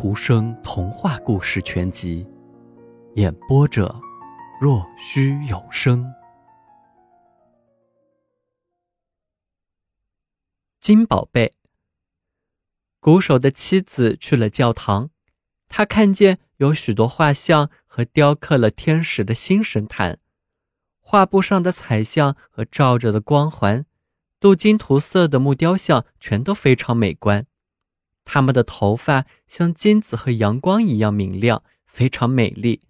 图生童话故事全集，演播者：若虚有声。金宝贝，鼓手的妻子去了教堂，他看见有许多画像和雕刻了天使的新神坛，画布上的彩像和照着的光环，镀金涂色的木雕像全都非常美观。他们的头发像金子和阳光一样明亮，非常美丽。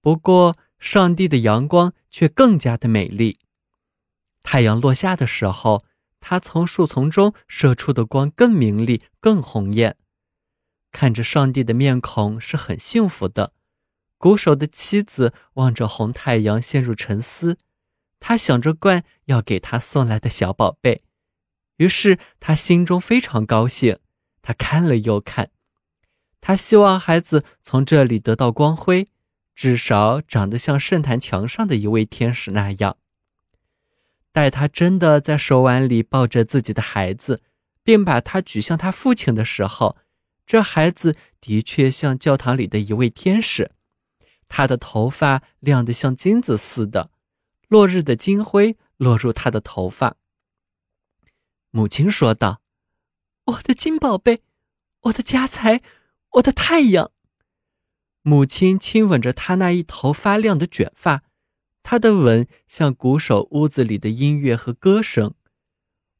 不过，上帝的阳光却更加的美丽。太阳落下的时候，它从树丛中射出的光更明丽、更红艳。看着上帝的面孔是很幸福的。鼓手的妻子望着红太阳，陷入沉思。他想着冠要给他送来的小宝贝，于是他心中非常高兴。他看了又看，他希望孩子从这里得到光辉，至少长得像圣坛墙上的一位天使那样。待他真的在手腕里抱着自己的孩子，并把他举向他父亲的时候，这孩子的确像教堂里的一位天使。他的头发亮得像金子似的，落日的金辉落入他的头发。母亲说道。我的金宝贝，我的家财，我的太阳。母亲亲吻着他那一头发亮的卷发，他的吻像鼓手屋子里的音乐和歌声。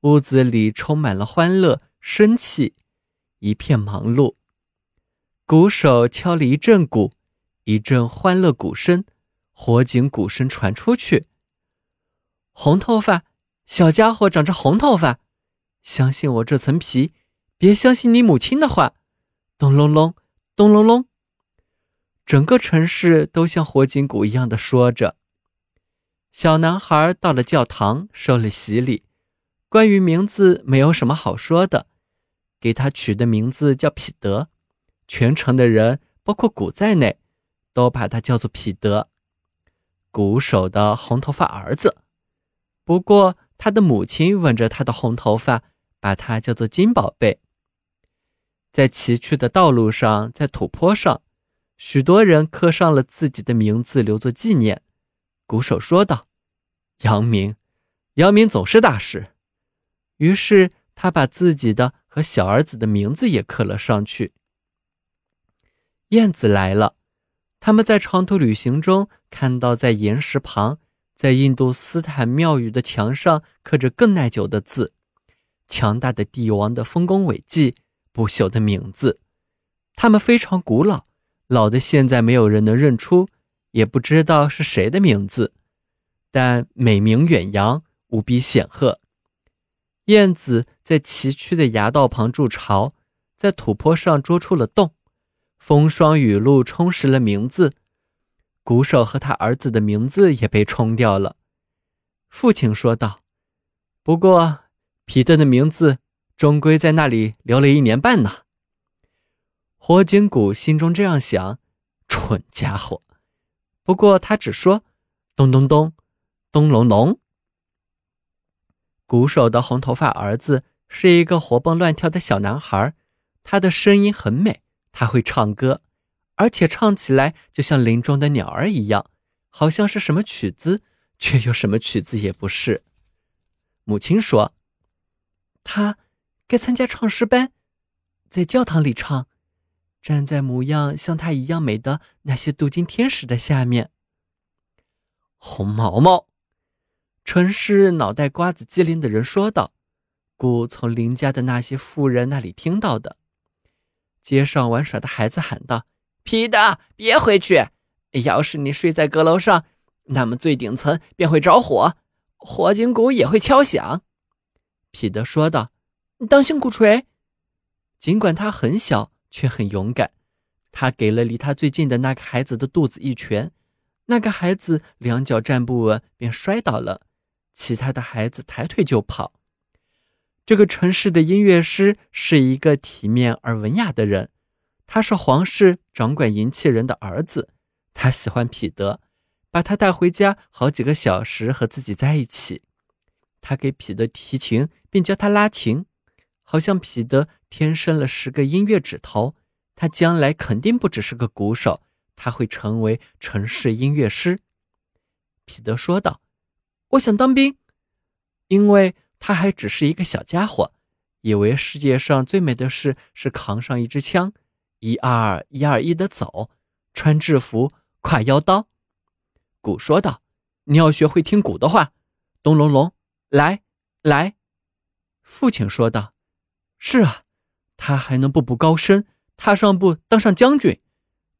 屋子里充满了欢乐、生气，一片忙碌。鼓手敲了一阵鼓，一阵欢乐鼓声、火警鼓声传出去。红头发，小家伙长着红头发。相信我这层皮，别相信你母亲的话。咚隆隆，咚隆隆，整个城市都像火警鼓一样的说着。小男孩到了教堂，受了洗礼。关于名字，没有什么好说的，给他取的名字叫彼得。全城的人，包括鼓在内，都把他叫做彼得，鼓手的红头发儿子。不过，他的母亲吻着他的红头发。把它叫做金宝贝。在崎岖的道路上，在土坡上，许多人刻上了自己的名字，留作纪念。鼓手说道：“杨明，杨明总是大事。”于是他把自己的和小儿子的名字也刻了上去。燕子来了，他们在长途旅行中看到，在岩石旁，在印度斯坦庙宇的墙上刻着更耐久的字。强大的帝王的丰功伟绩，不朽的名字，他们非常古老，老的现在没有人能认出，也不知道是谁的名字，但美名远扬，无比显赫。燕子在崎岖的崖道旁筑巢，在土坡上捉出了洞，风霜雨露充实了名字，鼓手和他儿子的名字也被冲掉了。父亲说道：“不过。”皮特的名字终归在那里留了一年半呢。火警鼓心中这样想：蠢家伙！不过他只说：“咚咚咚，咚隆隆。”鼓手的红头发儿子是一个活蹦乱跳的小男孩，他的声音很美，他会唱歌，而且唱起来就像林中的鸟儿一样，好像是什么曲子，却又什么曲子也不是。母亲说。他该参加唱诗班，在教堂里唱，站在模样像他一样美的那些镀金天使的下面。红毛毛，纯是脑袋瓜子机灵的人说道：“故从邻家的那些富人那里听到的。”街上玩耍的孩子喊道：“皮特，别回去！要是你睡在阁楼上，那么最顶层便会着火，火警鼓也会敲响。”彼得说道：“你当心鼓槌！”尽管他很小，却很勇敢。他给了离他最近的那个孩子的肚子一拳，那个孩子两脚站不稳，便摔倒了。其他的孩子抬腿就跑。这个城市的音乐师是一个体面而文雅的人，他是皇室掌管银器人的儿子。他喜欢彼得，把他带回家好几个小时和自己在一起。他给彼得提琴，并教他拉琴，好像彼得天生了十个音乐指头，他将来肯定不只是个鼓手，他会成为城市音乐师。彼得说道：“我想当兵，因为他还只是一个小家伙，以为世界上最美的事是扛上一支枪，一二一二一的走，穿制服，挎腰刀。”鼓说道：“你要学会听鼓的话，咚隆隆，来来。”父亲说道：“是啊，他还能步步高升，踏上步当上将军。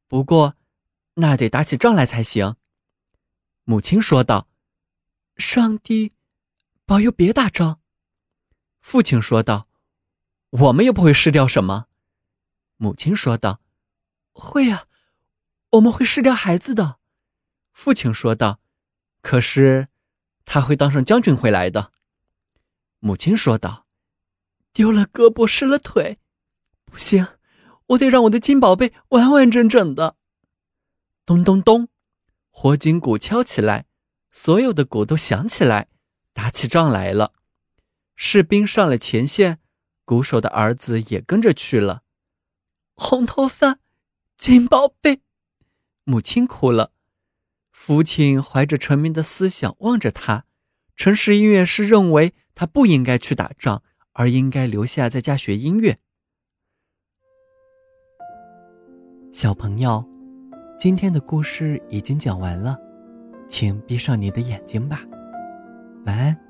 不过，那得打起仗来才行。”母亲说道：“上帝保佑别打仗。”父亲说道：“我们又不会失掉什么。”母亲说道：“会啊，我们会失掉孩子的。”父亲说道：“可是，他会当上将军回来的。”母亲说道：“丢了胳膊失了腿，不行，我得让我的金宝贝完完整整的。”咚咚咚，火警鼓敲起来，所有的鼓都响起来，打起仗来了。士兵上了前线，鼓手的儿子也跟着去了。红头发，金宝贝，母亲哭了。父亲怀着沉迷的思想望着他。陈实音乐师认为他不应该去打仗，而应该留下在家学音乐。小朋友，今天的故事已经讲完了，请闭上你的眼睛吧，晚安。